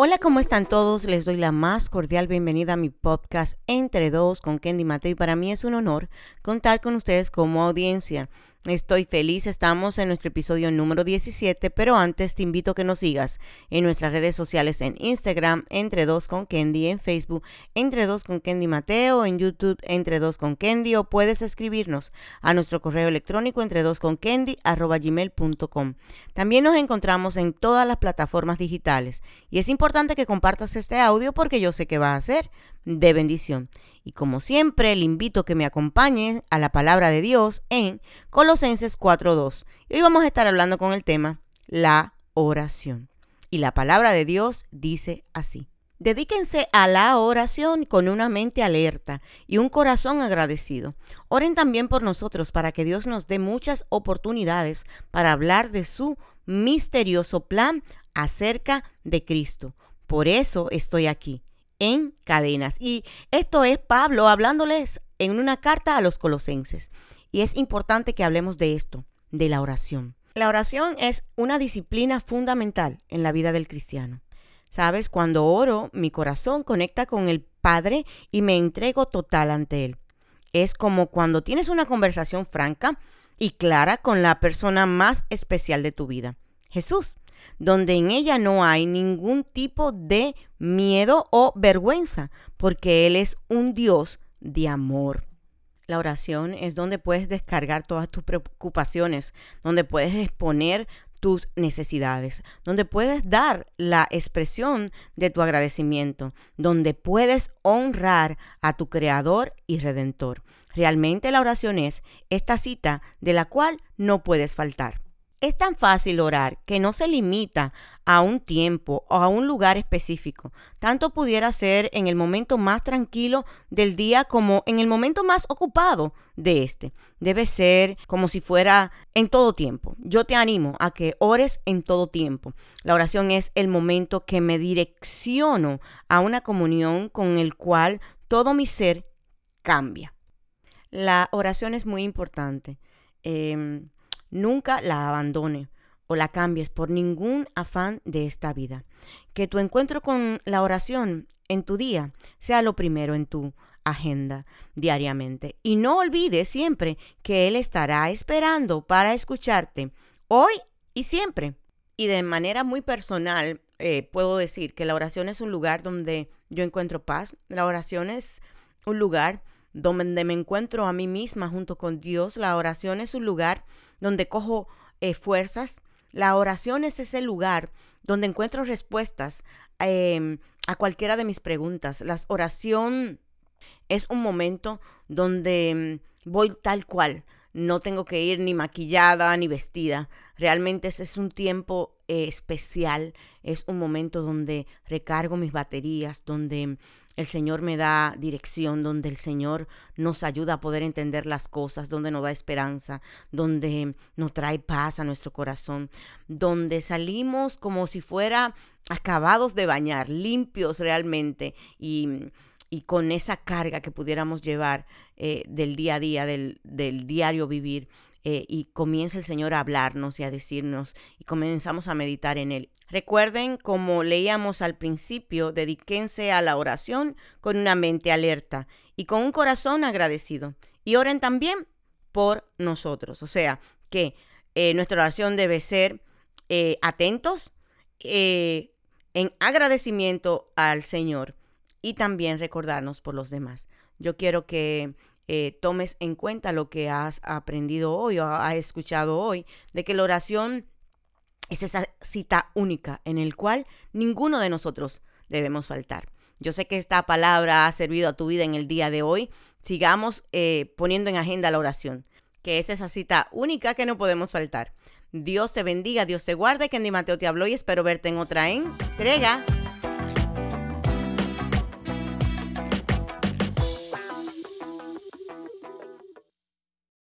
Hola, ¿cómo están todos? Les doy la más cordial bienvenida a mi podcast Entre Dos con Kendy Mateo y para mí es un honor contar con ustedes como audiencia. Estoy feliz, estamos en nuestro episodio número 17, pero antes te invito a que nos sigas en nuestras redes sociales en Instagram, Entre Dos con Kendy, en Facebook, Entre Dos con Kendy Mateo, en YouTube, Entre Dos con Kendy, o puedes escribirnos a nuestro correo electrónico entre dos con Kendy, arroba gmail.com. También nos encontramos en todas las plataformas digitales y es importante que compartas este audio porque yo sé que va a ser de bendición. Y como siempre, le invito a que me acompañe a la palabra de Dios en Colosenses 4.2. Y hoy vamos a estar hablando con el tema la oración. Y la palabra de Dios dice así. Dedíquense a la oración con una mente alerta y un corazón agradecido. Oren también por nosotros para que Dios nos dé muchas oportunidades para hablar de su misterioso plan acerca de Cristo. Por eso estoy aquí en cadenas. Y esto es Pablo hablándoles en una carta a los colosenses. Y es importante que hablemos de esto, de la oración. La oración es una disciplina fundamental en la vida del cristiano. Sabes, cuando oro, mi corazón conecta con el Padre y me entrego total ante Él. Es como cuando tienes una conversación franca y clara con la persona más especial de tu vida, Jesús donde en ella no hay ningún tipo de miedo o vergüenza, porque Él es un Dios de amor. La oración es donde puedes descargar todas tus preocupaciones, donde puedes exponer tus necesidades, donde puedes dar la expresión de tu agradecimiento, donde puedes honrar a tu Creador y Redentor. Realmente la oración es esta cita de la cual no puedes faltar. Es tan fácil orar que no se limita a un tiempo o a un lugar específico. Tanto pudiera ser en el momento más tranquilo del día como en el momento más ocupado de este. Debe ser como si fuera en todo tiempo. Yo te animo a que ores en todo tiempo. La oración es el momento que me direcciono a una comunión con el cual todo mi ser cambia. La oración es muy importante. Em, Nunca la abandone o la cambies por ningún afán de esta vida. Que tu encuentro con la oración en tu día sea lo primero en tu agenda diariamente. Y no olvides siempre que Él estará esperando para escucharte hoy y siempre. Y de manera muy personal, eh, puedo decir que la oración es un lugar donde yo encuentro paz. La oración es un lugar donde me encuentro a mí misma junto con Dios. La oración es un lugar donde cojo eh, fuerzas. La oración es ese lugar donde encuentro respuestas em, a cualquiera de mis preguntas. La oración es un momento donde em, voy tal cual. No tengo que ir ni maquillada ni vestida. Realmente ese es un tiempo eh, especial. Es un momento donde recargo mis baterías, donde el Señor me da dirección, donde el Señor nos ayuda a poder entender las cosas, donde nos da esperanza, donde nos trae paz a nuestro corazón, donde salimos como si fuera acabados de bañar, limpios realmente y, con esa carga que pudiéramos llevar eh, del día a día, del, del diario vivir. Eh, y comienza el Señor a hablarnos y a decirnos y comenzamos a meditar en Él. Recuerden, como leíamos al principio, dedíquense a la oración con una mente alerta y con un corazón agradecido. Y oren también por nosotros. O sea, que eh, nuestra oración debe ser eh, atentos en agradecimiento al Señor y también recordarnos por los demás. Yo quiero que eh, tomes en cuenta lo que has aprendido hoy o has escuchado hoy, de que la oración es esa cita única en el cual ninguno de nosotros debemos faltar. Yo sé que esta palabra ha servido a tu vida en el día de hoy. Sigamos eh, poniendo en agenda la oración, que es esa cita única que no podemos faltar. Dios te bendiga, Dios te guarde, que Mateo te habló y espero verte en otra entrega.